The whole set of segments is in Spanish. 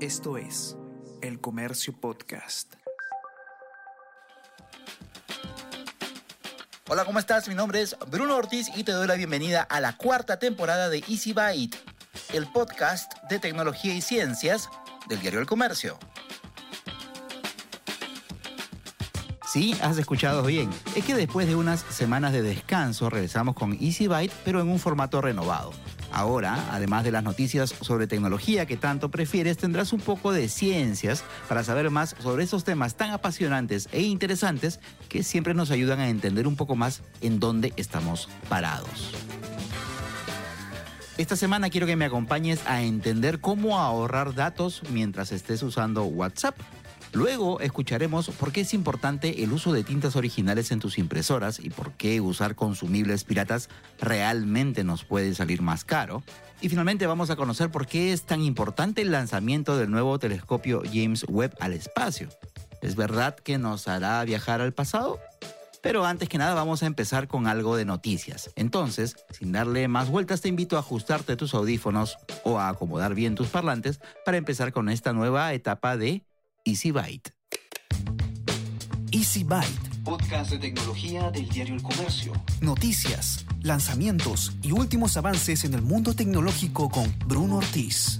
Esto es El Comercio Podcast. Hola, ¿cómo estás? Mi nombre es Bruno Ortiz y te doy la bienvenida a la cuarta temporada de Easy Byte, el podcast de tecnología y ciencias del diario El Comercio. Sí, has escuchado bien. Es que después de unas semanas de descanso regresamos con Easy Byte, pero en un formato renovado. Ahora, además de las noticias sobre tecnología que tanto prefieres, tendrás un poco de ciencias para saber más sobre esos temas tan apasionantes e interesantes que siempre nos ayudan a entender un poco más en dónde estamos parados. Esta semana quiero que me acompañes a entender cómo ahorrar datos mientras estés usando WhatsApp. Luego escucharemos por qué es importante el uso de tintas originales en tus impresoras y por qué usar consumibles piratas realmente nos puede salir más caro. Y finalmente vamos a conocer por qué es tan importante el lanzamiento del nuevo telescopio James Webb al espacio. ¿Es verdad que nos hará viajar al pasado? Pero antes que nada vamos a empezar con algo de noticias. Entonces, sin darle más vueltas, te invito a ajustarte tus audífonos o a acomodar bien tus parlantes para empezar con esta nueva etapa de Easy Byte. Easy Byte. Podcast de tecnología del diario El Comercio. Noticias, lanzamientos y últimos avances en el mundo tecnológico con Bruno Ortiz.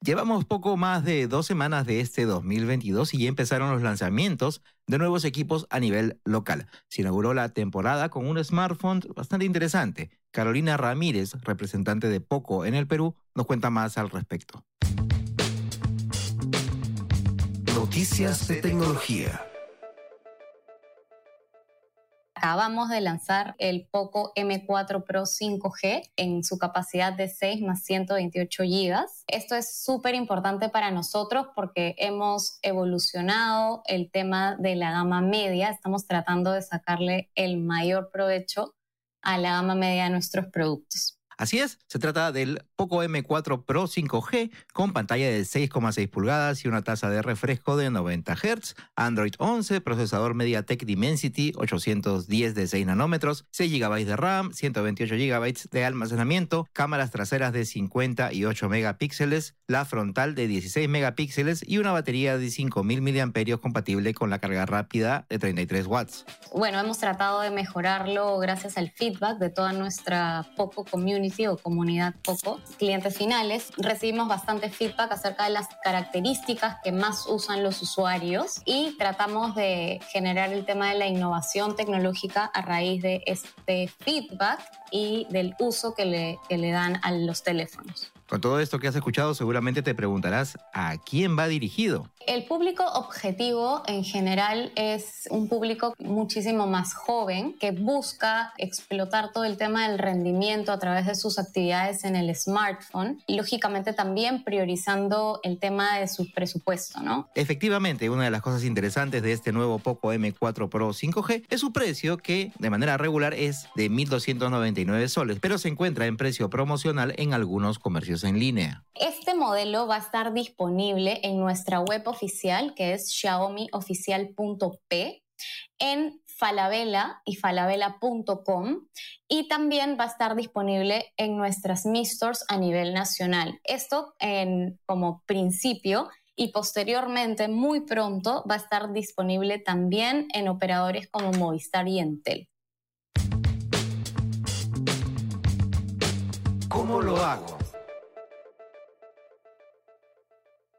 Llevamos poco más de dos semanas de este 2022 y ya empezaron los lanzamientos de nuevos equipos a nivel local. Se inauguró la temporada con un smartphone bastante interesante. Carolina Ramírez, representante de Poco en el Perú, nos cuenta más al respecto. Noticias de tecnología acabamos de lanzar el Poco M4 Pro 5G en su capacidad de 6 más 128 GB. Esto es súper importante para nosotros porque hemos evolucionado el tema de la gama media. Estamos tratando de sacarle el mayor provecho a la gama media de nuestros productos. Así es, se trata del Poco M4 Pro 5G con pantalla de 6,6 pulgadas y una tasa de refresco de 90 Hz, Android 11, procesador MediaTek Dimensity 810 de 6 nanómetros, 6 GB de RAM, 128 GB de almacenamiento, cámaras traseras de 58 megapíxeles, la frontal de 16 megapíxeles y una batería de 5000 mAh compatible con la carga rápida de 33 watts. Bueno, hemos tratado de mejorarlo gracias al feedback de toda nuestra Poco Community o comunidad Poco, clientes finales, recibimos bastante feedback acerca de las características que más usan los usuarios y tratamos de generar el tema de la innovación tecnológica a raíz de este feedback y del uso que le, que le dan a los teléfonos. Con todo esto que has escuchado, seguramente te preguntarás a quién va dirigido. El público objetivo en general es un público muchísimo más joven que busca explotar todo el tema del rendimiento a través de sus actividades en el smartphone y lógicamente también priorizando el tema de su presupuesto, ¿no? Efectivamente, una de las cosas interesantes de este nuevo Poco M4 Pro 5G es su precio que de manera regular es de 1.299 soles, pero se encuentra en precio promocional en algunos comercios en línea. Este modelo va a estar disponible en nuestra web oficial que es xiaomioficial.p en Falabella y falabella.com y también va a estar disponible en nuestras Mi Stores a nivel nacional. Esto en, como principio y posteriormente, muy pronto, va a estar disponible también en operadores como Movistar y Entel. ¿Cómo lo hago?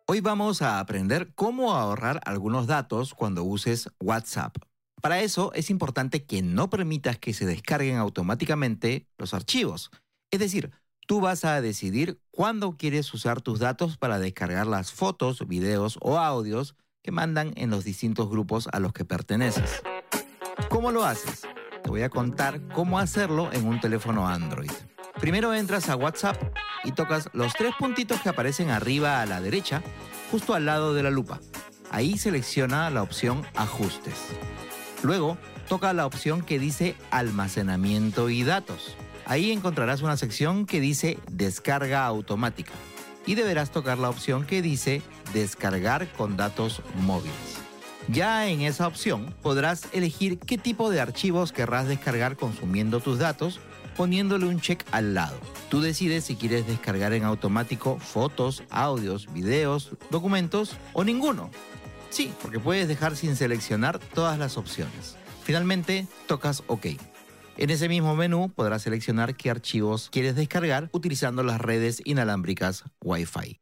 Hoy vamos a aprender cómo ahorrar algunos datos cuando uses WhatsApp. Para eso es importante que no permitas que se descarguen automáticamente los archivos. Es decir, tú vas a decidir cuándo quieres usar tus datos para descargar las fotos, videos o audios que mandan en los distintos grupos a los que perteneces. ¿Cómo lo haces? Te voy a contar cómo hacerlo en un teléfono Android. Primero entras a WhatsApp y tocas los tres puntitos que aparecen arriba a la derecha, justo al lado de la lupa. Ahí selecciona la opción Ajustes. Luego, toca la opción que dice Almacenamiento y datos. Ahí encontrarás una sección que dice Descarga automática y deberás tocar la opción que dice Descargar con datos móviles. Ya en esa opción podrás elegir qué tipo de archivos querrás descargar consumiendo tus datos poniéndole un check al lado. Tú decides si quieres descargar en automático fotos, audios, videos, documentos o ninguno. Sí, porque puedes dejar sin seleccionar todas las opciones. Finalmente, tocas OK. En ese mismo menú podrás seleccionar qué archivos quieres descargar utilizando las redes inalámbricas Wi-Fi.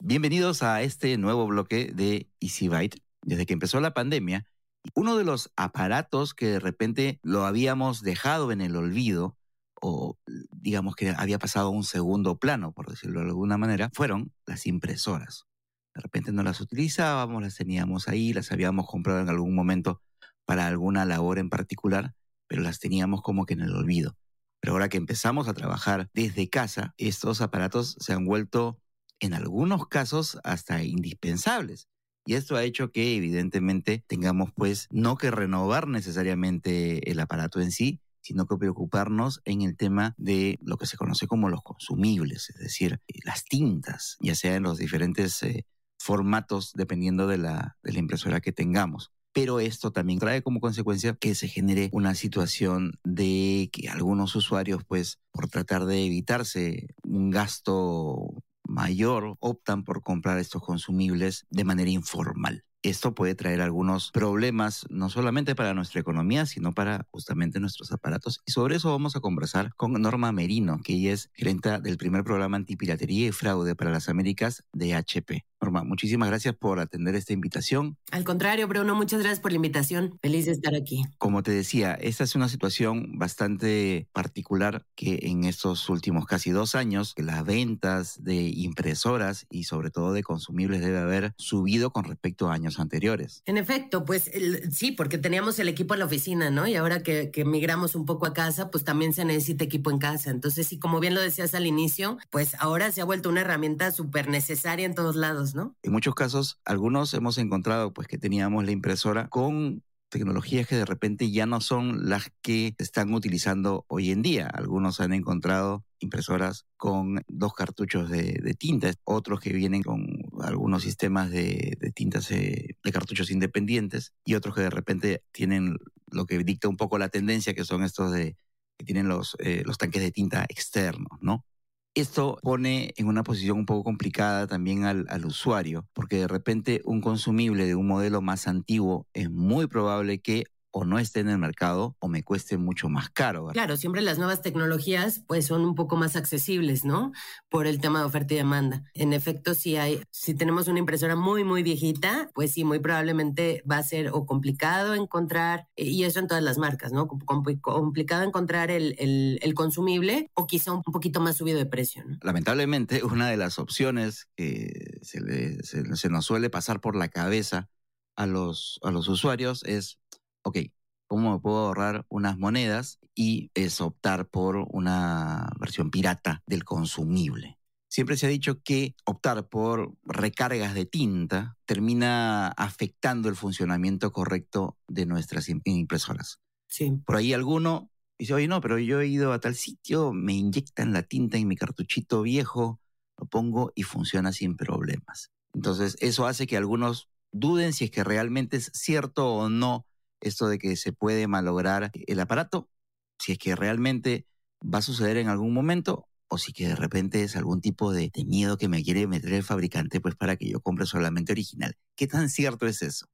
Bienvenidos a este nuevo bloque de EasyByte. Desde que empezó la pandemia, uno de los aparatos que de repente lo habíamos dejado en el olvido, o digamos que había pasado a un segundo plano, por decirlo de alguna manera, fueron las impresoras. De repente no las utilizábamos, las teníamos ahí, las habíamos comprado en algún momento para alguna labor en particular, pero las teníamos como que en el olvido. Pero ahora que empezamos a trabajar desde casa, estos aparatos se han vuelto en algunos casos hasta indispensables. Y esto ha hecho que evidentemente tengamos pues no que renovar necesariamente el aparato en sí, sino que preocuparnos en el tema de lo que se conoce como los consumibles, es decir, las tintas, ya sea en los diferentes eh, formatos dependiendo de la, de la impresora que tengamos. Pero esto también trae como consecuencia que se genere una situación de que algunos usuarios, pues, por tratar de evitarse un gasto mayor optan por comprar estos consumibles de manera informal. Esto puede traer algunos problemas, no solamente para nuestra economía, sino para justamente nuestros aparatos. Y sobre eso vamos a conversar con Norma Merino, que ella es gerente del primer programa antipiratería y fraude para las Américas de HP. Norma, muchísimas gracias por atender esta invitación. Al contrario, Bruno, muchas gracias por la invitación. Feliz de estar aquí. Como te decía, esta es una situación bastante particular que en estos últimos casi dos años, las ventas de impresoras y sobre todo de consumibles debe haber subido con respecto a años anteriores. En efecto, pues sí, porque teníamos el equipo en la oficina, ¿no? Y ahora que, que migramos un poco a casa, pues también se necesita equipo en casa. Entonces, sí, como bien lo decías al inicio, pues ahora se ha vuelto una herramienta súper necesaria en todos lados. En muchos casos, algunos hemos encontrado pues que teníamos la impresora con tecnologías que de repente ya no son las que están utilizando hoy en día. Algunos han encontrado impresoras con dos cartuchos de, tinta, otros que vienen con algunos sistemas de, tintas eh, de cartuchos independientes y otros que de repente tienen lo que dicta un poco la tendencia, que son estos de que tienen los, eh, los tanques de tinta externos, ¿no? Esto pone en una posición un poco complicada también al, usuario, porque de repente un consumible de un modelo más antiguo es muy probable que o no esté en el mercado o me cueste mucho más caro. Claro, siempre las nuevas tecnologías pues son un poco más accesibles, ¿no? Por el tema de oferta y demanda. En efecto, si hay, si tenemos una impresora muy, muy viejita, pues sí, muy probablemente va a ser o complicado encontrar, y eso en todas las marcas, ¿no? complicado encontrar el, el, consumible o quizá un poquito más subido de precio, ¿no? Lamentablemente, una de las opciones que se, se, se nos suele pasar por la cabeza a los, a los usuarios es ok, ¿cómo me puedo ahorrar unas monedas? Y es optar por una versión pirata del consumible. Siempre se ha dicho que optar por recargas de tinta termina afectando el funcionamiento correcto de nuestras impresoras. Sí. Por ahí alguno dice, oye, no, pero yo he ido a tal sitio, me inyectan la tinta en mi cartuchito viejo, lo pongo y funciona sin problemas. Entonces, eso hace que algunos duden si es que realmente es cierto o no esto de que se puede malograr el aparato, si es que realmente va a suceder en algún momento o si que de repente es algún tipo de, miedo que me quiere meter el fabricante pues para que yo compre solamente original. ¿Qué tan cierto es eso?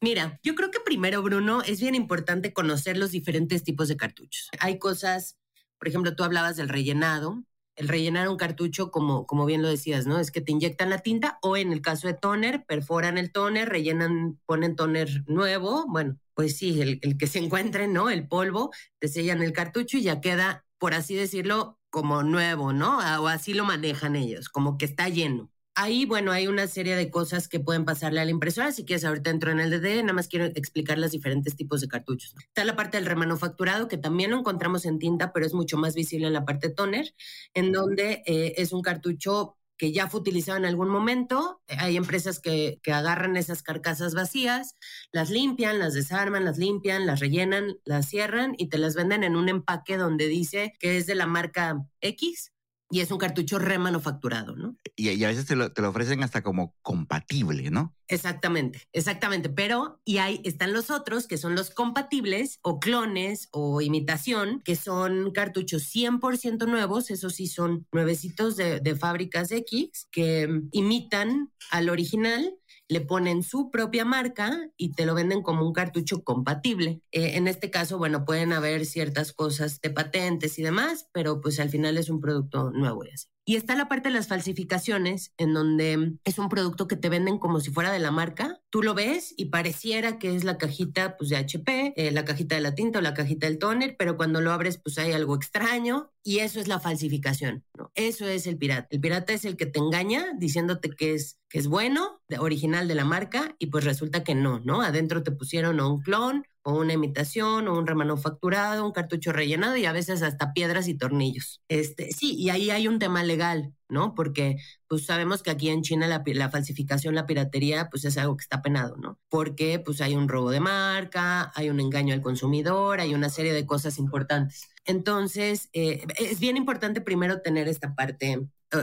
Mira, yo creo que primero, Bruno, es bien importante conocer los diferentes tipos de cartuchos. Hay cosas, por ejemplo, tú hablabas del rellenado, el rellenar un cartucho, como, como bien lo decías, ¿no? Es que te inyectan la tinta o en el caso de toner, perforan el toner, rellenan, ponen toner nuevo, bueno, pues sí, el, el que se encuentre, ¿no? El polvo, te sellan el cartucho y ya queda, por así decirlo, como nuevo, ¿no? O así lo manejan ellos, como que está lleno. Ahí, bueno, hay una serie de cosas que pueden pasarle a la impresora. Si quieres, ahorita entro en el DD, nada más quiero explicar los diferentes tipos de cartuchos. Está la parte del remanufacturado, que también lo encontramos en tinta, pero es mucho más visible en la parte toner, en donde eh, es un cartucho que ya fue utilizado en algún momento. Hay empresas que, que, agarran esas carcasas vacías, las limpian, las desarman, las limpian, las rellenan, las cierran y te las venden en un empaque donde dice que es de la marca X y es un cartucho remanufacturado, ¿no? Y, a veces te lo, ofrecen hasta como compatible, ¿no? Exactamente, exactamente. Pero, y ahí están los otros, que son los compatibles o clones o imitación, que son cartuchos 100% nuevos, esos sí son nuevecitos de, de fábricas X, que imitan al original le ponen su propia marca y te lo venden como un cartucho compatible. Eh, en este caso, bueno, pueden haber ciertas cosas de patentes y demás, pero pues al final es un producto nuevo y está la parte de las falsificaciones, en donde es un producto que te venden como si fuera de la marca. Tú lo ves y pareciera que es la cajita pues, de HP, eh, la cajita de la tinta o la cajita del toner, pero cuando lo abres pues hay algo extraño y eso es la falsificación. Eso es el pirata. El pirata es el que te engaña diciéndote que es, que es bueno, original de la marca, y pues resulta que no, ¿no? Adentro te pusieron un clon o una imitación o un remanufacturado, un cartucho rellenado y a veces hasta piedras y tornillos. Este, sí, y ahí hay un tema legal, ¿no? Porque pues sabemos que aquí en China la, la, falsificación, la piratería, pues es algo que está penado, ¿no? Porque pues hay un robo de marca, hay un engaño al consumidor, hay una serie de cosas importantes. Entonces, eh, es bien importante primero tener esta parte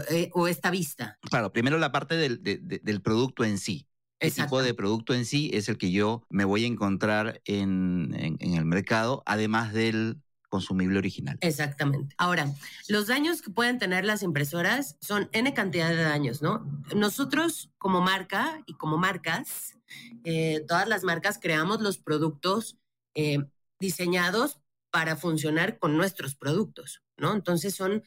eh, o esta vista. Claro, primero la parte del, del producto en sí qué tipo de producto en sí es el que yo me voy a encontrar en, el mercado, además del consumible original. Exactamente. Ahora, los daños que pueden tener las impresoras son N cantidad de daños, ¿no? Nosotros como marca y como marcas, eh, todas las marcas creamos los productos eh, diseñados para funcionar con nuestros productos. ¿No? Entonces son,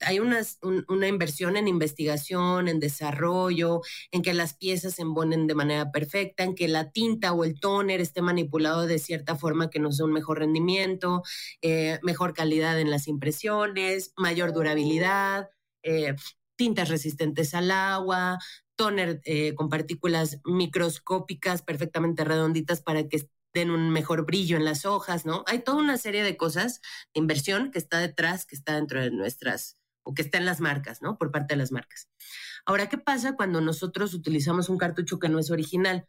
hay una inversión en investigación, en desarrollo, en que las piezas se embonen de manera perfecta, en que la tinta o el tóner esté manipulado de cierta forma que nos dé un mejor rendimiento, eh, mejor calidad en las impresiones, mayor durabilidad, eh, tintas resistentes al agua, tóner eh, con partículas microscópicas perfectamente redonditas para que den un mejor brillo en las hojas, ¿no? Hay toda una serie de cosas de inversión que está detrás, que está dentro de nuestras, o que está en las marcas, ¿no? Por parte de las marcas. Ahora, ¿qué pasa cuando nosotros utilizamos un cartucho que no es original?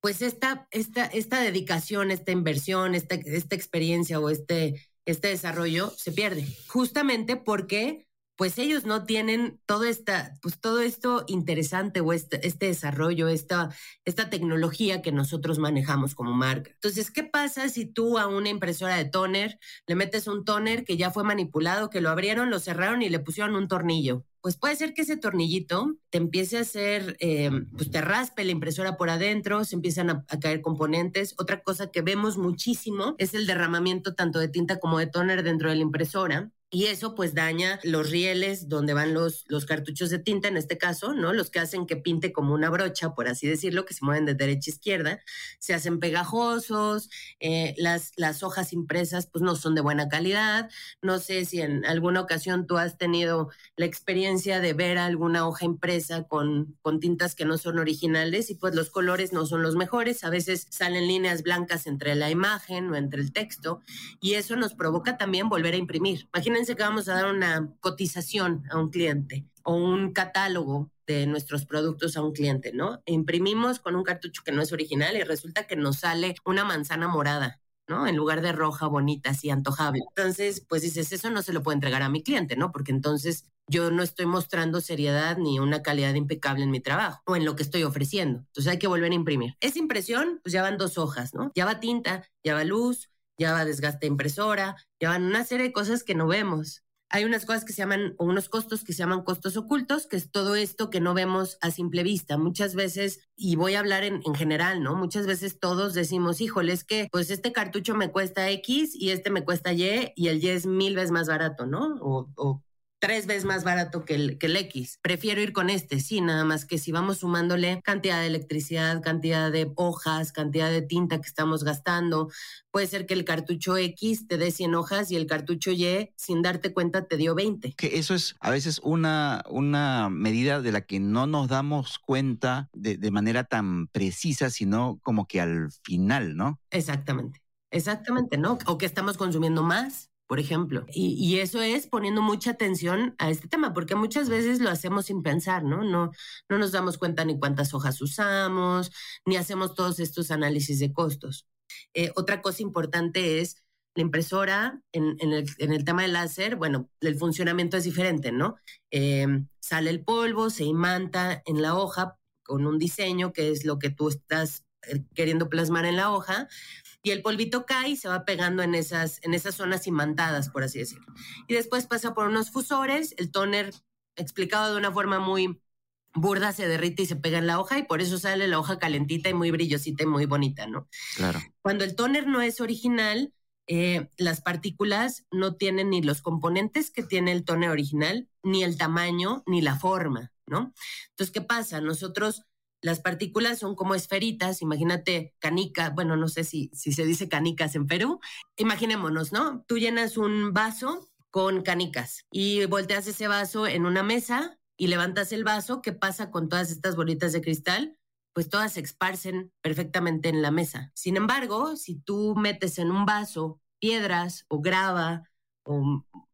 Pues esta, esta, esta dedicación, esta inversión, esta, esta experiencia o este, este desarrollo se pierde, justamente porque pues ellos no tienen todo esta, pues todo esto interesante o este, este, desarrollo, esta, esta tecnología que nosotros manejamos como marca. Entonces, ¿qué pasa si tú a una impresora de toner le metes un toner que ya fue manipulado, que lo abrieron, lo cerraron y le pusieron un tornillo? Pues puede ser que ese tornillito te empiece a hacer, eh, pues te raspe la impresora por adentro, se empiezan a, a, caer componentes. Otra cosa que vemos muchísimo es el derramamiento tanto de tinta como de toner dentro de la impresora y eso pues daña los rieles donde van los, los cartuchos de tinta, en este caso, ¿no? Los que hacen que pinte como una brocha, por así decirlo, que se mueven de derecha a izquierda, se hacen pegajosos, eh, las, las hojas impresas pues no son de buena calidad. No sé si en alguna ocasión tú has tenido la experiencia de ver alguna hoja impresa con, con tintas que no son originales y pues los colores no son los mejores, a veces salen líneas blancas entre la imagen o entre el texto y eso nos provoca también volver a imprimir. Imagínense que vamos a dar una cotización a un cliente o un catálogo de nuestros productos a un cliente, ¿no? Imprimimos con un cartucho que no es original y resulta que nos sale una manzana morada. ¿no? En lugar de roja, bonita, así antojable. Entonces, pues dices, eso no se lo puedo entregar a mi cliente, ¿no? Porque entonces yo no estoy mostrando seriedad ni una calidad impecable en mi trabajo o en lo que estoy ofreciendo. Entonces hay que volver a imprimir. Esa impresión, pues ya van dos hojas, ¿no? Ya va tinta, ya va luz, ya desgaste impresora, ya una serie de cosas que no vemos. Hay unas cosas que se llaman, o unos costos que se llaman costos ocultos, que es todo esto que no vemos a simple vista. Muchas veces, y voy a hablar en, general, ¿no? Muchas veces todos decimos, híjole, es que pues este cartucho me cuesta X y este me cuesta Y y el Y es mil veces más barato, ¿no? O tres veces más barato que el, que el X. Prefiero ir con este, sí, nada más que si vamos sumándole cantidad de electricidad, cantidad de hojas, cantidad de tinta que estamos gastando, puede ser que el cartucho X te dé 100 hojas y el cartucho Y, sin darte cuenta, te dio 20. Que eso es a veces una, una medida de la que no nos damos cuenta de, de manera tan precisa, sino como que al final, ¿no? Exactamente. Exactamente, ¿no? O que estamos consumiendo más por ejemplo. Y, eso es poniendo mucha atención a este tema, porque muchas veces lo hacemos sin pensar, ¿no? No, no nos damos cuenta ni cuántas hojas usamos, ni hacemos todos estos análisis de costos. Eh, otra cosa importante es la impresora en, el, tema del láser, bueno, el funcionamiento es diferente, ¿no? Em, sale el polvo, se imanta en la hoja con un diseño que es lo que tú estás eh, queriendo plasmar en la hoja y el polvito cae y se va pegando en esas, en esas zonas imantadas, por así decirlo. Y después pasa por unos fusores, el tóner explicado de una forma muy burda se derrite y se pega en la hoja y por eso sale la hoja calentita y muy brillosita y muy bonita, ¿no? Claro. Cuando el tóner no es original, eh, las partículas no tienen ni los componentes que tiene el tóner original, ni el tamaño, ni la forma, ¿no? Entonces, ¿qué pasa? Nosotros, las partículas son como esferitas, imagínate canica, bueno, no sé si, si se dice canicas en Perú, imaginémonos, ¿no? Tú llenas un vaso con canicas y volteas ese vaso en una mesa y levantas el vaso, ¿qué pasa con todas estas bolitas de cristal? pues todas se esparcen perfectamente en la mesa. Sin embargo, si tú metes en un vaso piedras o grava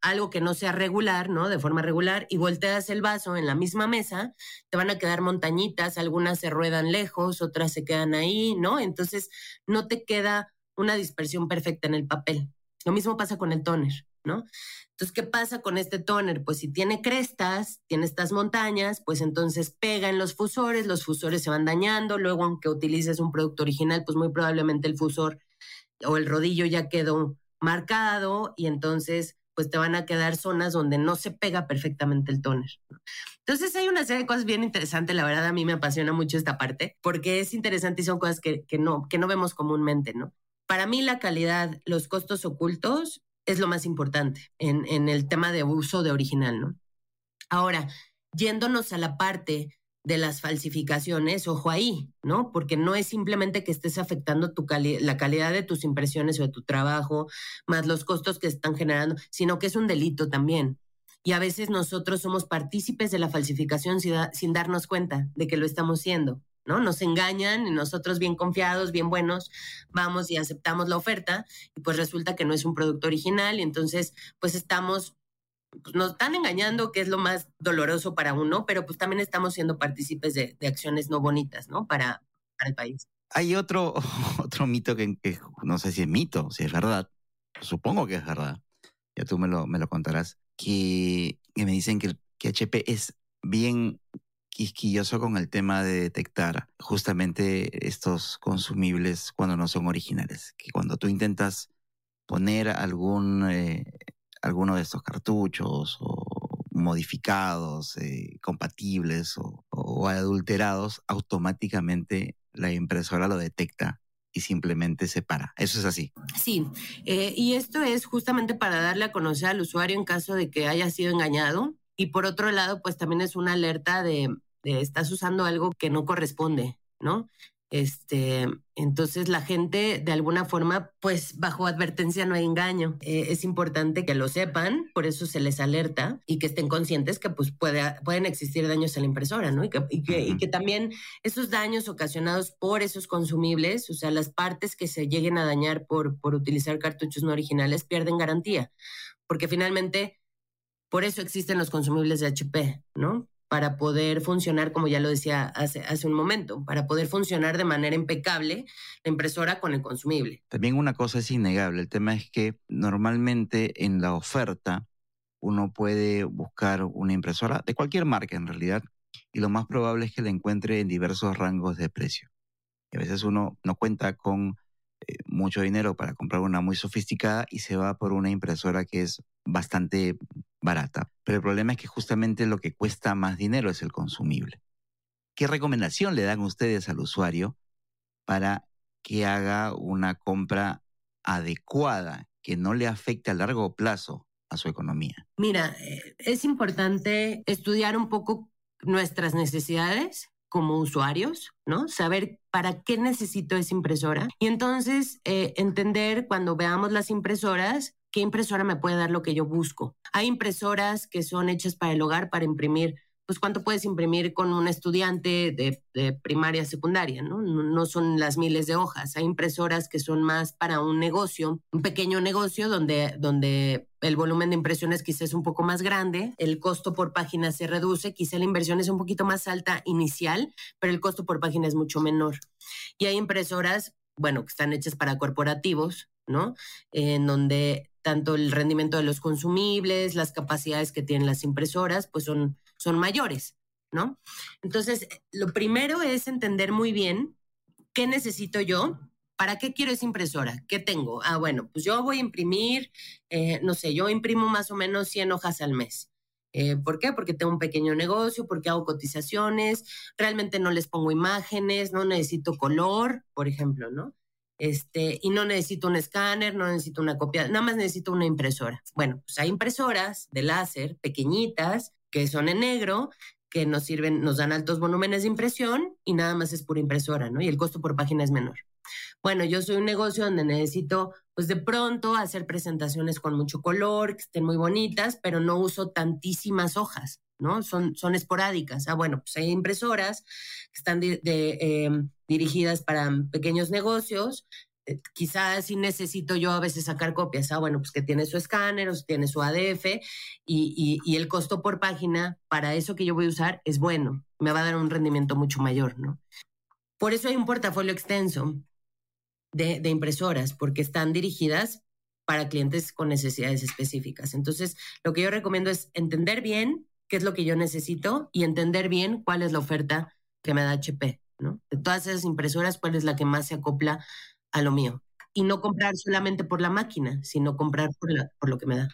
algo que no sea regular, ¿no? De forma regular, y volteas el vaso en la misma mesa, te van a quedar montañitas, algunas se ruedan lejos, otras se quedan ahí, ¿no? Entonces, no te queda una dispersión perfecta en el papel. Lo mismo pasa con el toner, ¿no? Entonces, ¿qué pasa con este toner? Pues si tiene crestas, tiene estas montañas, pues entonces pega en los fusores, los fusores se van dañando, luego aunque utilices un producto original, pues muy probablemente el fusor o el rodillo ya quedó marcado y entonces pues te van a quedar zonas donde no se pega perfectamente el toner. Entonces hay una serie de cosas bien interesantes, la verdad a mí me apasiona mucho esta parte, porque es interesante y son cosas que, no, que no vemos comúnmente, ¿no? Para mí la calidad, los costos ocultos es lo más importante en, en el tema de uso de original, ¿no? Ahora, yéndonos a la parte de las falsificaciones, ojo ahí, ¿no? Porque no es simplemente que estés afectando tu la calidad de tus impresiones o de tu trabajo, más los costos que están generando, sino que es un delito también. Y a veces nosotros somos partícipes de la falsificación sin, sin darnos cuenta de que lo estamos siendo. ¿no? Nos engañan y nosotros bien confiados, bien buenos, vamos y aceptamos la oferta y pues resulta que no es un producto original y entonces pues estamos, pues nos están engañando, que es lo más doloroso para uno, pero pues también estamos siendo partícipes de, acciones no bonitas, ¿no? Para, el país. Hay otro, otro mito que, no sé si es mito, si es verdad, supongo que es verdad, ya tú me lo, me lo contarás, que, que me dicen que, que HP es bien quisquilloso con el tema de detectar justamente estos consumibles cuando no son originales. Que cuando tú intentas poner algún, eh, alguno de estos cartuchos o modificados, eh, compatibles o, adulterados, automáticamente la impresora lo detecta y simplemente se para. Eso es así. Sí, eh, y esto es justamente para darle a conocer al usuario en caso de que haya sido engañado. Y por otro lado, pues también es una alerta de, estás usando algo que no corresponde, ¿no? Este, entonces la gente de alguna forma, pues bajo advertencia no hay engaño. Eh, es importante que lo sepan, por eso se les alerta y que estén conscientes que pues puede, pueden existir daños a la impresora, ¿no? Y que, y que, también esos daños ocasionados por esos consumibles, o sea, las partes que se lleguen a dañar por, por utilizar cartuchos no originales pierden garantía, porque finalmente por eso existen los consumibles de HP, ¿no? Para poder funcionar, como ya lo decía hace, un momento, para poder funcionar de manera impecable la impresora con el consumible. También una cosa es innegable, el tema es que normalmente en la oferta uno puede buscar una impresora de cualquier marca en realidad y lo más probable es que la encuentre en diversos rangos de precio. Y a veces uno no cuenta con eh, mucho dinero para comprar una muy sofisticada y se va por una impresora que es bastante barata. Pero el problema es que justamente lo que cuesta más dinero es el consumible. ¿Qué recomendación le dan ustedes al usuario para que haga una compra adecuada, que no le afecte a largo plazo a su economía? Mira, eh, es importante estudiar un poco nuestras necesidades como usuarios, ¿no? Saber para qué necesito esa impresora y entonces eh, entender cuando veamos las impresoras qué impresora me puede dar lo que yo busco. Hay impresoras que son hechas para el hogar, para imprimir pues cuánto puedes imprimir con un estudiante de, primaria, secundaria, ¿no? ¿no? son las miles de hojas. Hay impresoras que son más para un negocio, un pequeño negocio donde, donde el volumen de impresiones quizás es un poco más grande, el costo por página se reduce, quizá la inversión es un poquito más alta inicial, pero el costo por página es mucho menor. Y hay impresoras bueno, que están hechas para corporativos, ¿no? En donde tanto el rendimiento de los consumibles, las capacidades que tienen las impresoras, pues son, son mayores, ¿no? Entonces, lo primero es entender muy bien qué necesito yo, para qué quiero esa impresora, qué tengo. Ah, bueno, pues yo voy a imprimir, eh, no sé, yo imprimo más o menos 100 hojas al mes. Eh, ¿Por qué? Porque tengo un pequeño negocio, porque hago cotizaciones, realmente no les pongo imágenes, no necesito color, por ejemplo, ¿no? Este, y no necesito un escáner, no necesito una copia, nada más necesito una impresora. Bueno, pues hay impresoras de láser pequeñitas que son en negro, que nos sirven, nos dan altos volúmenes de impresión y nada más es pura impresora, ¿no? Y el costo por página es menor. Bueno, yo soy un negocio donde necesito, pues de pronto, hacer presentaciones con mucho color, que estén muy bonitas, pero no uso tantísimas hojas, ¿no? Son, son esporádicas. Ah, bueno, pues hay impresoras que están em, dirigidas para pequeños negocios. Eh, quizás si necesito yo a veces sacar copias. Ah, bueno, pues que tiene su escáner o tiene su ADF y, y el costo por página para eso que yo voy a usar es bueno. Me va a dar un rendimiento mucho mayor, ¿no? Por eso hay un portafolio extenso de, impresoras, porque están dirigidas para clientes con necesidades específicas. Entonces, lo que yo recomiendo es entender bien qué es lo que yo necesito y entender bien cuál es la oferta que me da HP, ¿no? De todas esas impresoras, cuál es la que más se acopla a lo mío. Y no comprar solamente por la máquina, sino comprar por, por lo que me da.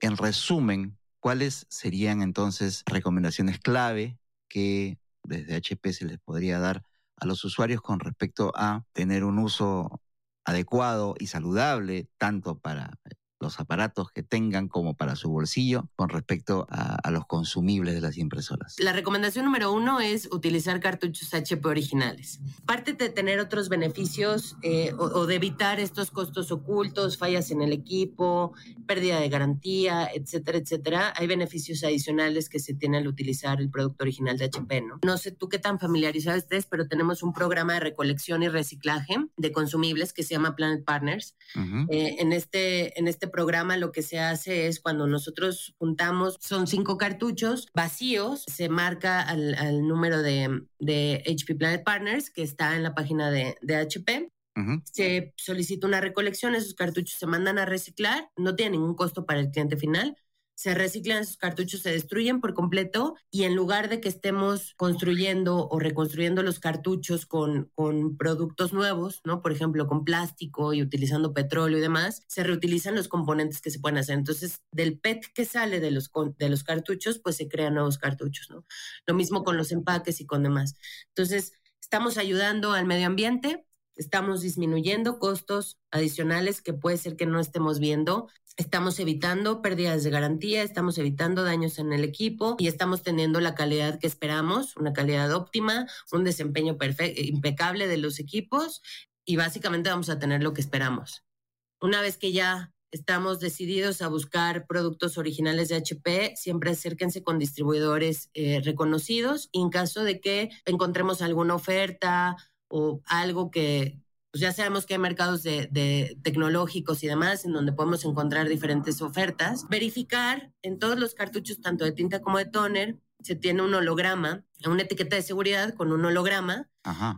En resumen, ¿cuáles serían entonces recomendaciones clave que desde HP se les podría dar a los usuarios con respecto a tener un uso adecuado y saludable, tanto para los aparatos que tengan como para su bolsillo con respecto a, los consumibles de las impresoras. La recomendación número uno es utilizar cartuchos HP originales. Aparte de tener otros beneficios eh, o, de evitar estos costos ocultos, fallas en el equipo, pérdida de garantía, etcétera, etcétera, hay beneficios adicionales que se tienen al utilizar el producto original de HP, ¿no? No sé tú qué tan familiarizado estés, pero tenemos un programa de recolección y reciclaje de consumibles que se llama Planet Partners. Eh, en, este, en este programa lo que se hace es cuando nosotros juntamos, son cinco cartuchos vacíos, se marca al, número de, de, HP Planet Partners que está en la página de, de HP. Se solicita una recolección, esos cartuchos se mandan a reciclar, no tiene ningún costo para el cliente final se reciclan esos cartuchos, se destruyen por completo y en lugar de que estemos construyendo o reconstruyendo los cartuchos con, con productos nuevos, ¿no? Por ejemplo, con plástico y utilizando petróleo y demás, se reutilizan los componentes que se pueden hacer. Entonces, del PET que sale de los, de los cartuchos, pues se crean nuevos cartuchos, ¿no? Lo mismo con los empaques y con demás. Entonces, estamos ayudando al medio ambiente, estamos disminuyendo costos adicionales que puede ser que no estemos viendo. Estamos evitando pérdidas de garantía, estamos evitando daños en el equipo y estamos teniendo la calidad que esperamos, una calidad óptima, un desempeño impecable de los equipos y básicamente vamos a tener lo que esperamos. Una vez que ya estamos decididos a buscar productos originales de HP, siempre acérquense con distribuidores eh, reconocidos y en caso de que encontremos alguna oferta o algo que pues ya sabemos que hay mercados de, tecnológicos y demás en donde podemos encontrar diferentes ofertas. Verificar en todos los cartuchos, tanto de tinta como de toner, se tiene un holograma, una etiqueta de seguridad con un holograma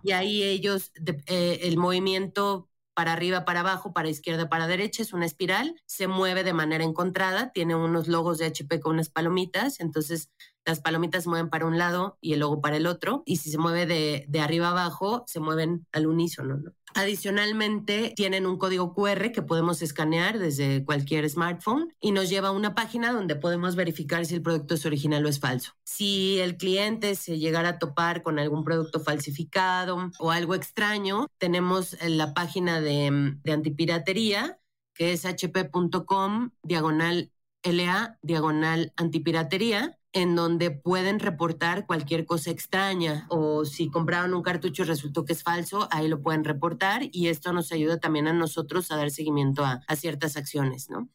y ahí ellos, eh, el movimiento para arriba, para abajo, para izquierda, para derecha, es una espiral, se mueve de manera encontrada, tiene unos logos de HP con unas palomitas, entonces las palomitas se mueven para un lado y el logo para el otro, y si se mueve de, de arriba abajo, se mueven al unísono. ¿no? Adicionalmente, tienen un código QR que podemos escanear desde cualquier smartphone y nos lleva a una página donde podemos verificar si el producto es original o es falso. Si el cliente se llegara a topar con algún producto falsificado o algo extraño, tenemos la página de, de antipiratería que es hp.com diagonal LA diagonal antipiratería en donde pueden reportar cualquier cosa extraña o si compraron un cartucho y resultó que es falso, ahí lo pueden reportar y esto nos ayuda también a nosotros a dar seguimiento a, ciertas acciones, ¿no?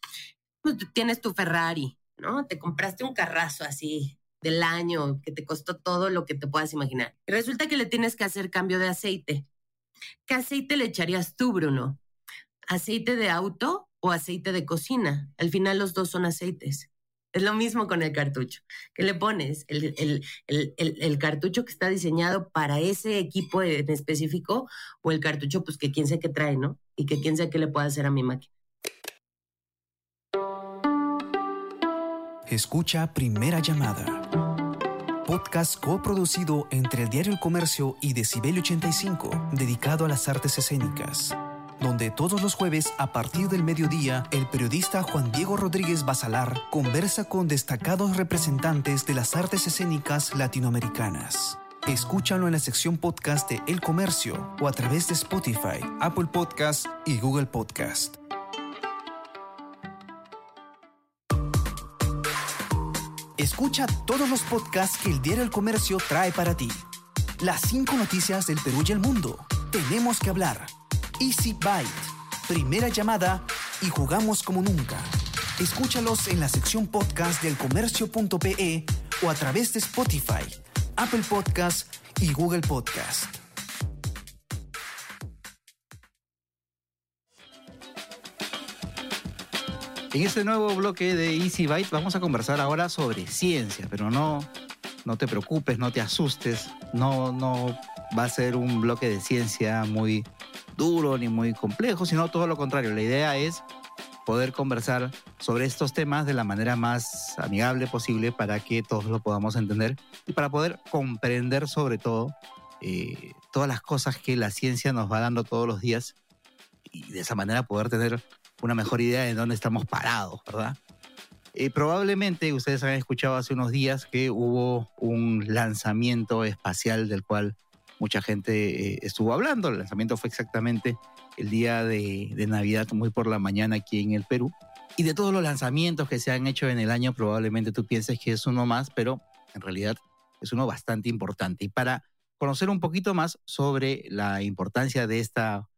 Pues tienes tu Ferrari, ¿no? Te compraste un carrazo así del año que te costó todo lo que te puedas imaginar. Y resulta que le tienes que hacer cambio de aceite. ¿Qué aceite le echarías tú, Bruno? ¿Aceite de auto o aceite de cocina? Al final los dos son aceites. Es lo mismo con el cartucho. ¿Qué le pones? El, el, cartucho que está diseñado para ese equipo en específico o el cartucho pues que quién sé qué trae, ¿no? Y que quién sé qué le puede hacer a mi máquina. Escucha Primera Llamada. Podcast coproducido entre el Diario El Comercio y Decibel 85, dedicado a las artes escénicas donde todos los jueves a partir del mediodía el periodista Juan Diego Rodríguez Basalar conversa con destacados representantes de las artes escénicas latinoamericanas. Escúchalo en la sección podcast de El Comercio o a través de Spotify, Apple Podcast y Google Podcast. Escucha todos los podcasts que el diario El Comercio trae para ti. Las cinco noticias del Perú y el mundo. Tenemos que hablar Easy Byte, primera llamada y jugamos como nunca. Escúchalos en la sección podcast del comercio.pe o a través de Spotify, Apple Podcast y Google Podcast. En este nuevo bloque de Easy Byte vamos a conversar ahora sobre ciencia, pero no, no te preocupes, no te asustes, no, no va a ser un bloque de ciencia muy duro ni muy complejo, sino todo lo contrario. La idea es poder conversar sobre estos temas de la manera más amigable posible para que todos lo podamos entender y para poder comprender sobre todo eh, todas las cosas que la ciencia nos va dando todos los días y de esa manera poder tener una mejor idea de dónde estamos parados, ¿verdad? Eh, probablemente ustedes han escuchado hace unos días que hubo un lanzamiento espacial del cual mucha gente eh, estuvo hablando. El lanzamiento fue exactamente el día de, Navidad, muy por la mañana aquí en el Perú. Y de todos los lanzamientos que se han hecho en el año, probablemente tú pienses que es uno más, pero en realidad es uno bastante importante. Y para conocer un poquito más sobre la importancia de esta,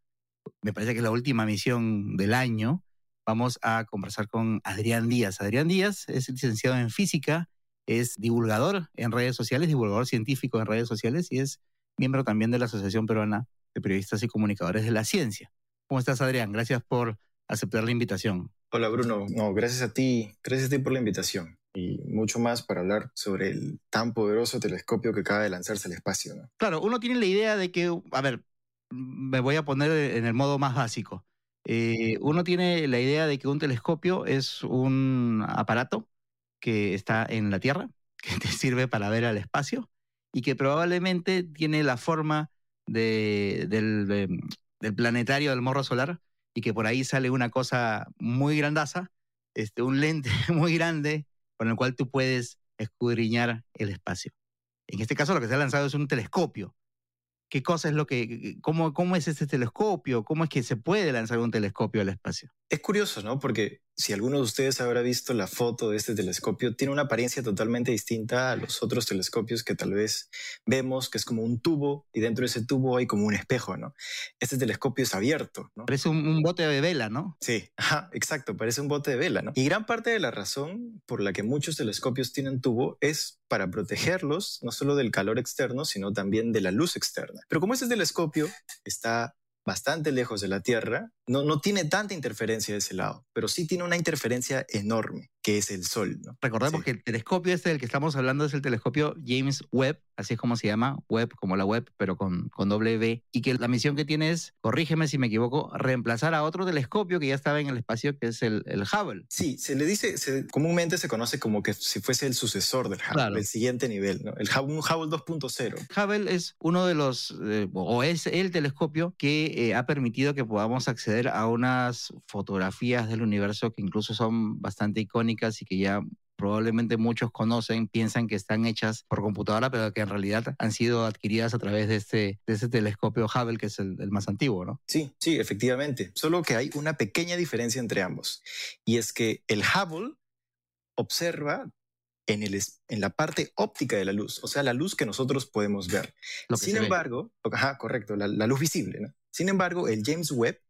me parece que es la última misión del año, vamos a conversar con Adrián Díaz. Adrián Díaz es licenciado en física, es divulgador en redes sociales, divulgador científico en redes sociales y es miembro también de la Asociación Peruana de Periodistas y Comunicadores de la Ciencia. ¿Cómo estás, Adrián? Gracias por aceptar la invitación. Hola, Bruno. No, gracias a ti. Gracias a ti por la invitación. Y mucho más para hablar sobre el tan poderoso telescopio que acaba de lanzarse al espacio. ¿no? Claro, uno tiene la idea de que, a ver, me voy a poner en el modo más básico. Eh, uno tiene la idea de que un telescopio es un aparato que está en la Tierra, que te sirve para ver al espacio y que probablemente tiene la forma del, planetario del morro solar y que por ahí sale una cosa muy grandaza, este, un lente muy grande con el cual tú puedes escudriñar el espacio. En este caso lo que se ha lanzado es un telescopio qué cosa es lo que, cómo, cómo es este telescopio, cómo es que se puede lanzar un telescopio al espacio. Es curioso, ¿no? Porque si alguno de ustedes habrá visto la foto de este telescopio, tiene una apariencia totalmente distinta a los otros telescopios que tal vez vemos, que es como un tubo y dentro de ese tubo hay como un espejo, ¿no? Este telescopio es abierto, ¿no? Parece un, bote de vela, ¿no? Sí, exacto, parece un bote de vela, ¿no? Y gran parte de la razón por la que muchos telescopios tienen tubo es para protegerlos no solo del calor externo, sino también de la luz externa. Pero como este telescopio está bastante lejos de la Tierra, no, no tiene tanta interferencia de ese lado, pero sí tiene una interferencia enorme, que es el Sol. ¿no? Recordemos que el telescopio este del que estamos hablando es el telescopio James Webb, así es como se llama, Webb como la web, pero con, con doble B, y que la misión que tiene es, corrígeme si me equivoco, reemplazar a otro telescopio que ya estaba en el espacio, que es el, el Hubble. Sí, se le dice, comúnmente se conoce como que si fuese el sucesor del Hubble, el siguiente nivel, ¿no? el Hubble, Hubble 2.0. Hubble es uno de los, eh, o es el telescopio que eh, ha permitido que podamos acceder a unas fotografías del universo que incluso son bastante icónicas y que ya probablemente muchos conocen, piensan que están hechas por computadora, pero que en realidad han sido adquiridas a través de este, de este telescopio Hubble, que es el, más antiguo, ¿no? Sí, sí, efectivamente. Solo que hay una pequeña diferencia entre ambos. Y es que el Hubble observa en, el, en la parte óptica de la luz, o sea, la luz que nosotros podemos ver. Sin embargo, ajá, correcto, la, la luz visible, ¿no? Sin embargo, el James Webb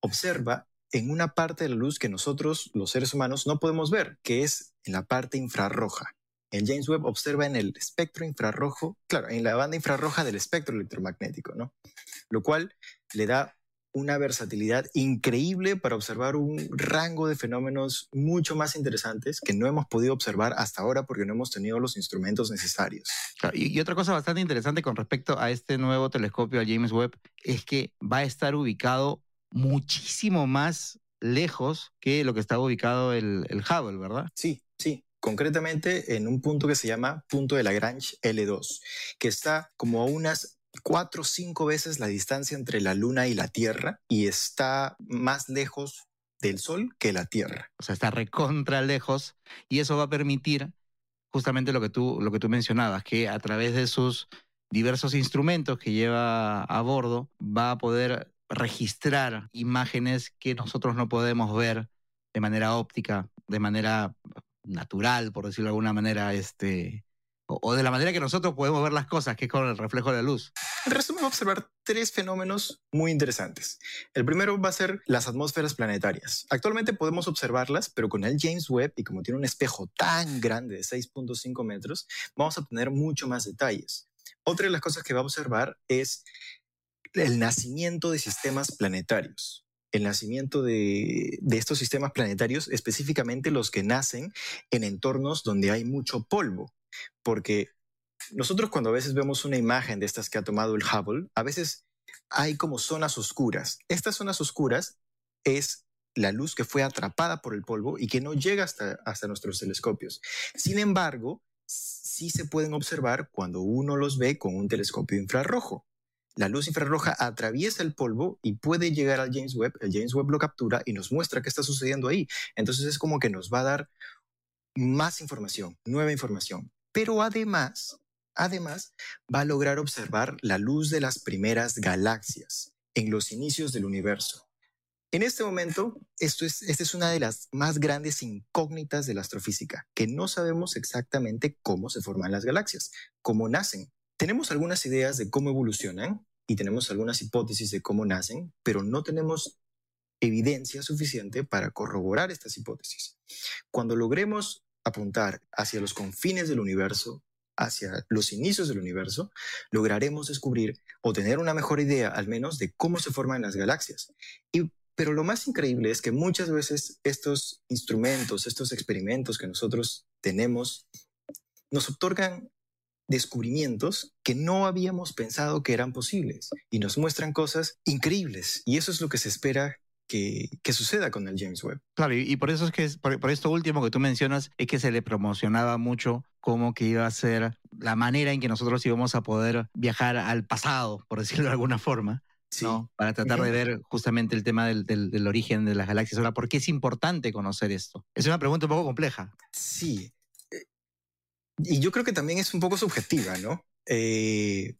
observa en una parte de la luz que nosotros, los seres humanos, no podemos ver, que es en la parte infrarroja. El James Webb observa en el espectro infrarrojo, claro, en la banda infrarroja del espectro electromagnético, ¿no? Lo cual le da una versatilidad increíble para observar un rango de fenómenos mucho más interesantes que no hemos podido observar hasta ahora porque no hemos tenido los instrumentos necesarios. Y, y, otra cosa bastante interesante con respecto a este nuevo telescopio, al James Webb, es que va a estar ubicado muchísimo más lejos que lo que estaba ubicado el, el Hubble, ¿verdad? Sí, sí concretamente en un punto que se llama punto de Lagrange L2, que está como a unas cuatro o cinco veces la distancia entre la Luna y la Tierra y está más lejos del Sol que la Tierra. O sea, está recontra lejos y eso va a permitir justamente lo que tú, lo que tú mencionabas, que a través de sus diversos instrumentos que lleva a bordo va a poder registrar imágenes que nosotros no podemos ver de manera óptica, de manera natural, por decirlo de alguna manera, este, o, de la manera que nosotros podemos ver las cosas, que es con el reflejo de la luz. En resumen, observar tres fenómenos muy interesantes. El primero va a ser las atmósferas planetarias. Actualmente podemos observarlas, pero con el James Webb y como tiene un espejo tan grande de 6.5 metros, vamos a obtener mucho más detalles. Otra de las cosas que va a observar es el nacimiento de sistemas planetarios el nacimiento de, estos sistemas planetarios, específicamente los que nacen en entornos donde hay mucho polvo porque nosotros cuando a veces vemos una imagen de estas que ha tomado el Hubble, a veces hay como zonas oscuras. Estas zonas oscuras es la luz que fue atrapada por el polvo y que no llega hasta, hasta nuestros telescopios. Sin embargo, sí se pueden observar cuando uno los ve con un telescopio infrarrojo. La luz infrarroja atraviesa el polvo y puede llegar al James Webb, el James Webb lo captura y nos muestra qué está sucediendo ahí. Entonces es como que nos va a dar más información, nueva información pero además, además va a lograr observar la luz de las primeras galaxias en los inicios del universo. En este momento, esto es, esta es una de las más grandes incógnitas de la astrofísica, que no sabemos exactamente cómo se forman las galaxias, cómo nacen. Tenemos algunas ideas de cómo evolucionan y tenemos algunas hipótesis de cómo nacen, pero no tenemos evidencia suficiente para corroborar estas hipótesis. Cuando logremos apuntar hacia los confines del universo, hacia los inicios del universo, lograremos descubrir o tener una mejor idea al menos de cómo se forman las galaxias. Y, pero lo más increíble es que muchas veces estos instrumentos, estos experimentos que nosotros tenemos, nos otorgan descubrimientos que no habíamos pensado que eran posibles y nos muestran cosas increíbles. Y eso es lo que se espera que, suceda con el James Webb. Claro, y, por eso es que, por, esto último que tú mencionas, es que se le promocionaba mucho como que iba a ser la manera en que nosotros íbamos a poder viajar al pasado, por decirlo de alguna forma. ¿no? Para tratar de ver justamente el tema del, del, origen de las galaxias. Ahora, ¿por qué es importante conocer esto? Es una pregunta un poco compleja. Sí. Y yo creo que también es un poco subjetiva, ¿no? Eh,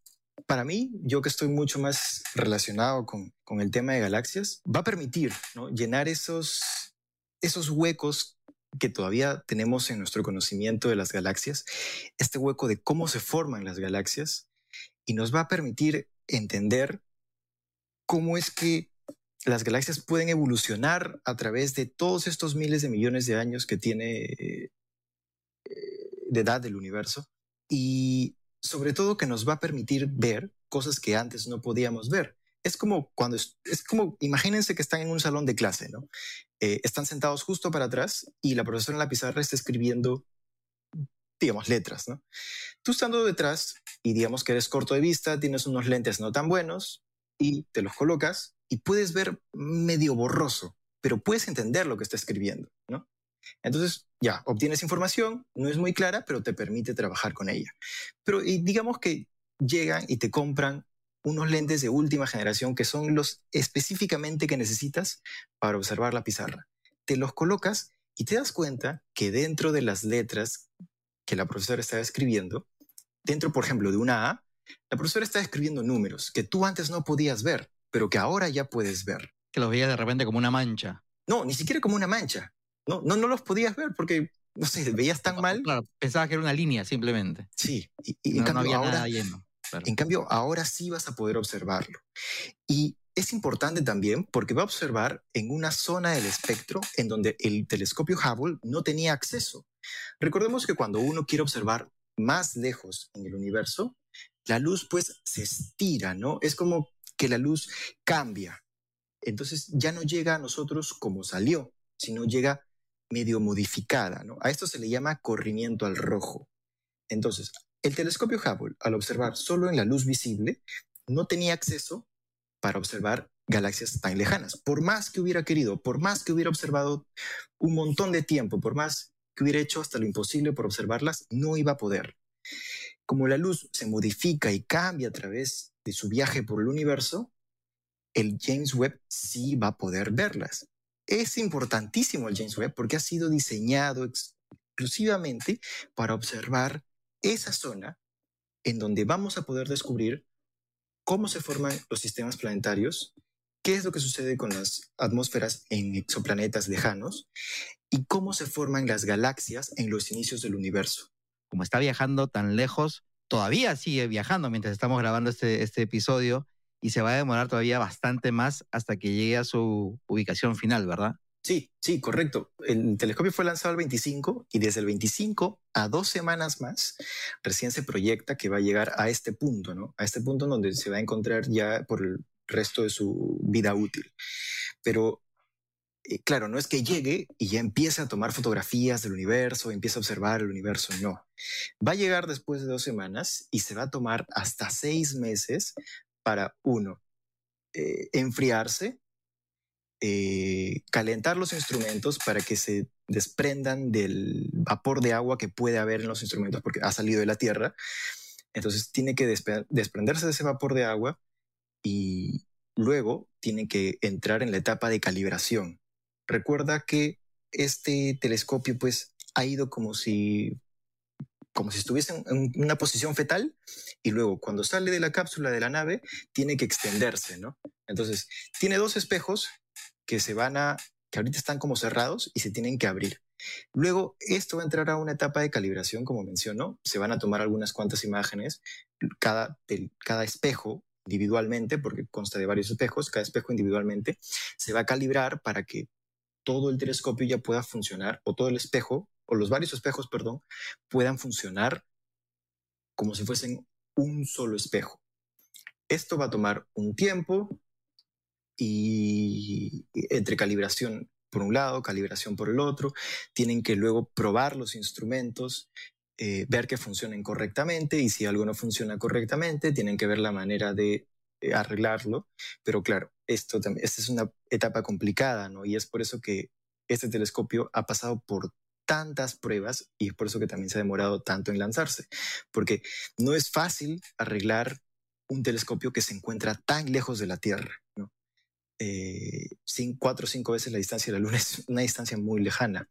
para mí, yo que estoy mucho más relacionado con, con el tema de galaxias, va a permitir llenar esos, esos huecos que todavía tenemos en nuestro conocimiento de las galaxias, este hueco de cómo se forman las galaxias, y nos va a permitir entender cómo es que las galaxias pueden evolucionar a través de todos estos miles de millones de años que tiene eh, de edad del universo. Y sobre todo que nos va a permitir ver cosas que antes no podíamos ver. Es como cuando, es, como, imagínense que están en un salón de clase, ¿no? Eh, están sentados justo para atrás y la profesora en la pizarra está escribiendo, digamos, letras, ¿no? Tú estando detrás y digamos que eres corto de vista, tienes unos lentes no tan buenos y te los colocas y puedes ver medio borroso, pero puedes entender lo que está escribiendo, ¿no? Entonces, ya, obtienes información, no es muy clara, pero te permite trabajar con ella. Pero y digamos que llegan y te compran unos lentes de última generación que son los específicamente que necesitas para observar la pizarra. Te los colocas y te das cuenta que dentro de las letras que la profesora está escribiendo, dentro, por ejemplo, de una A, la profesora está escribiendo números que tú antes no podías ver, pero que ahora ya puedes ver. Que los veías de repente como una mancha. No, ni siquiera como una mancha no, no, no los podías ver porque, no sé, veías tan mal. Claro, pensabas que era una línea simplemente. Sí, y, en cambio ahora, En cambio, ahora sí vas a poder observarlo. Y es importante también porque va a observar en una zona del espectro en donde el telescopio Hubble no tenía acceso. Recordemos que cuando uno quiere observar más lejos en el universo, la luz pues se estira, ¿no? Es como que la luz cambia entonces ya no llega a nosotros como salió, sino llega medio modificada. ¿no? A esto se le llama corrimiento al rojo. Entonces, el telescopio Hubble, al observar solo en la luz visible, no tenía acceso para observar galaxias tan lejanas. Por más que hubiera querido, por más que hubiera observado un montón de tiempo, por más que hubiera hecho hasta lo imposible por observarlas, no iba a poder. Como la luz se modifica y cambia a través de su viaje por el universo, el James Webb sí va a poder verlas. Es importantísimo el James Webb porque ha sido diseñado exclusivamente para observar esa zona en donde vamos a poder descubrir cómo se forman los sistemas planetarios, qué es lo que sucede con las atmósferas en exoplanetas lejanos y cómo se forman las galaxias en los inicios del universo. Como está viajando tan lejos, todavía sigue viajando mientras estamos grabando este, este episodio y se va a demorar todavía bastante más hasta que llegue a su ubicación final, ¿verdad? Sí, sí, correcto. El telescopio fue lanzado el 25 y desde el 25 a dos semanas más recién se proyecta que va a llegar a este punto, ¿no? A este punto donde se va a encontrar ya por el resto de su vida útil. Pero eh, claro, no es que llegue y ya empiece a tomar fotografías del universo, empiece a observar el universo, no. Va a llegar después de dos semanas y se va a tomar hasta seis meses para, uno, eh, enfriarse, eh, calentar los instrumentos para que se desprendan del vapor de agua que puede haber en los instrumentos porque ha salido de la Tierra. Entonces tiene que desprenderse de ese vapor de agua y luego tiene que entrar en la etapa de calibración. Recuerda que este telescopio pues ha ido como si como si estuviese en una posición fetal y luego cuando sale de la cápsula de la nave tiene que extenderse, ¿no? Entonces, tiene dos espejos que se van a, que ahorita están como cerrados y se tienen que abrir. Luego, esto va a entrar a una etapa de calibración, como mencionó. Se van a tomar algunas cuantas imágenes, cada, cada espejo individualmente, porque consta de varios espejos, cada espejo individualmente, se va a calibrar para que todo el telescopio ya pueda funcionar, o todo el espejo o los varios espejos, perdón, puedan funcionar como si fuesen un solo espejo. Esto va a tomar un tiempo y entre calibración por un lado, calibración por el otro, tienen que luego probar los instrumentos, eh, ver que funcionen correctamente y si algo no funciona correctamente, tienen que ver la manera de eh, arreglarlo. Pero claro, esto también, esta es una etapa complicada, ¿no? Y es por eso que este telescopio ha pasado por tantas pruebas y es por eso que también se ha demorado tanto en lanzarse, porque no es fácil arreglar un telescopio que se encuentra tan lejos de la Tierra. ¿no? Eh, cuatro o cinco veces la distancia de la Luna es una distancia muy lejana.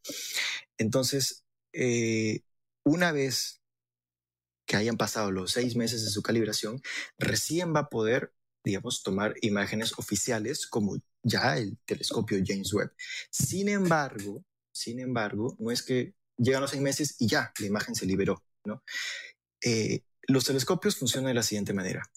Entonces, eh, una vez que hayan pasado los seis meses de su calibración, recién va a poder, digamos, tomar imágenes oficiales como ya el telescopio James Webb. Sin embargo, sin embargo, no es que llegan los seis meses y ya, la imagen se liberó, ¿no? Eh, los telescopios funcionan de la siguiente manera.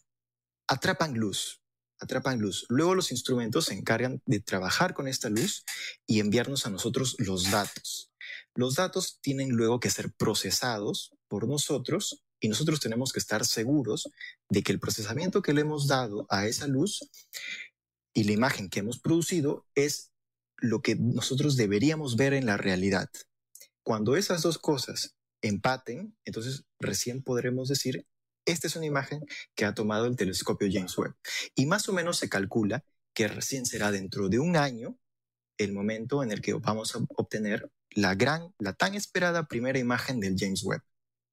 Atrapan luz, atrapan luz. Luego los instrumentos se encargan de trabajar con esta luz y enviarnos a nosotros los datos. Los datos tienen luego que ser procesados por nosotros y nosotros tenemos que estar seguros de que el procesamiento que le hemos dado a esa luz y la imagen que hemos producido es lo que nosotros deberíamos ver en la realidad. Cuando esas dos cosas empaten, entonces recién podremos decir, esta es una imagen que ha tomado el telescopio James Webb. Y más o menos se calcula que recién será dentro de un año el momento en el que vamos a obtener la gran, la tan esperada primera imagen del James Webb.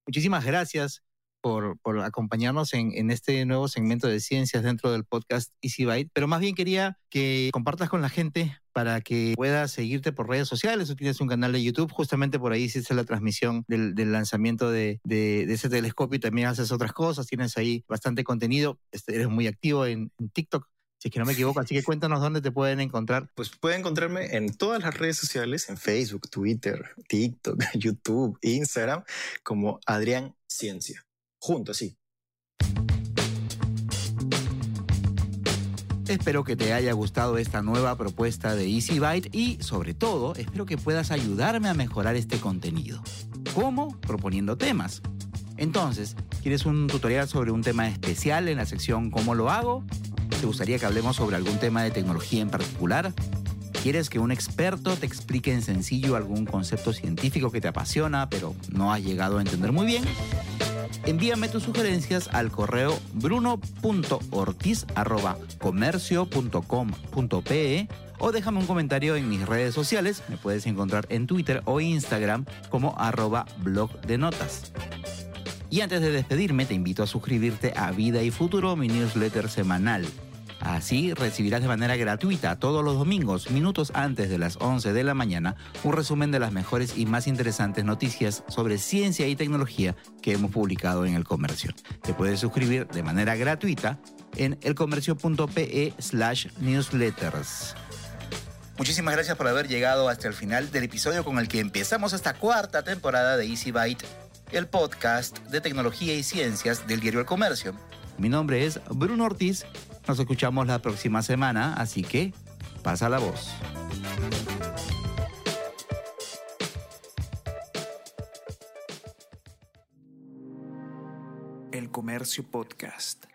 Muchísimas gracias por, por acompañarnos en, en, este nuevo segmento de ciencias dentro del podcast Easy Byte, pero más bien quería que compartas con la gente para que pueda seguirte por redes sociales o tienes un canal de YouTube, justamente por ahí hiciste la transmisión del, lanzamiento de, ese telescopio y también haces otras cosas, tienes ahí bastante contenido, este, eres muy activo en, en TikTok. Si es que no me equivoco, así que cuéntanos dónde te pueden encontrar. Pues pueden encontrarme en todas las redes sociales, en Facebook, Twitter, TikTok, YouTube, Instagram, como Adrián Ciencia junto así. Espero que te haya gustado esta nueva propuesta de Easy Byte y, sobre todo, espero que puedas ayudarme a mejorar este contenido. ¿Cómo? Proponiendo temas. Entonces, ¿quieres un tutorial sobre un tema especial en la sección ¿Cómo lo hago? ¿Te gustaría que hablemos sobre algún tema de tecnología en particular? ¿Quieres que un experto te explique en sencillo algún concepto científico que te apasiona pero no has llegado a entender muy bien? Envíame tus sugerencias al correo bruno.ortiz.comercio.com.pe o déjame un comentario en mis redes sociales. Me puedes encontrar en Twitter o Instagram como arroba. Y antes de despedirme, te invito a suscribirte a Vida y Futuro, mi newsletter semanal. Así recibirás de manera gratuita todos los domingos, minutos antes de las 11 de la mañana, un resumen de las mejores y más interesantes noticias sobre ciencia y tecnología que hemos publicado en el comercio. Te puedes suscribir de manera gratuita en elcomercio.pe slash newsletters. Muchísimas gracias por haber llegado hasta el final del episodio con el que empezamos esta cuarta temporada de Easy Byte, el podcast de tecnología y ciencias del diario El Comercio. Mi nombre es Bruno Ortiz. Nos escuchamos la próxima semana, así que pasa la voz. El Comercio Podcast.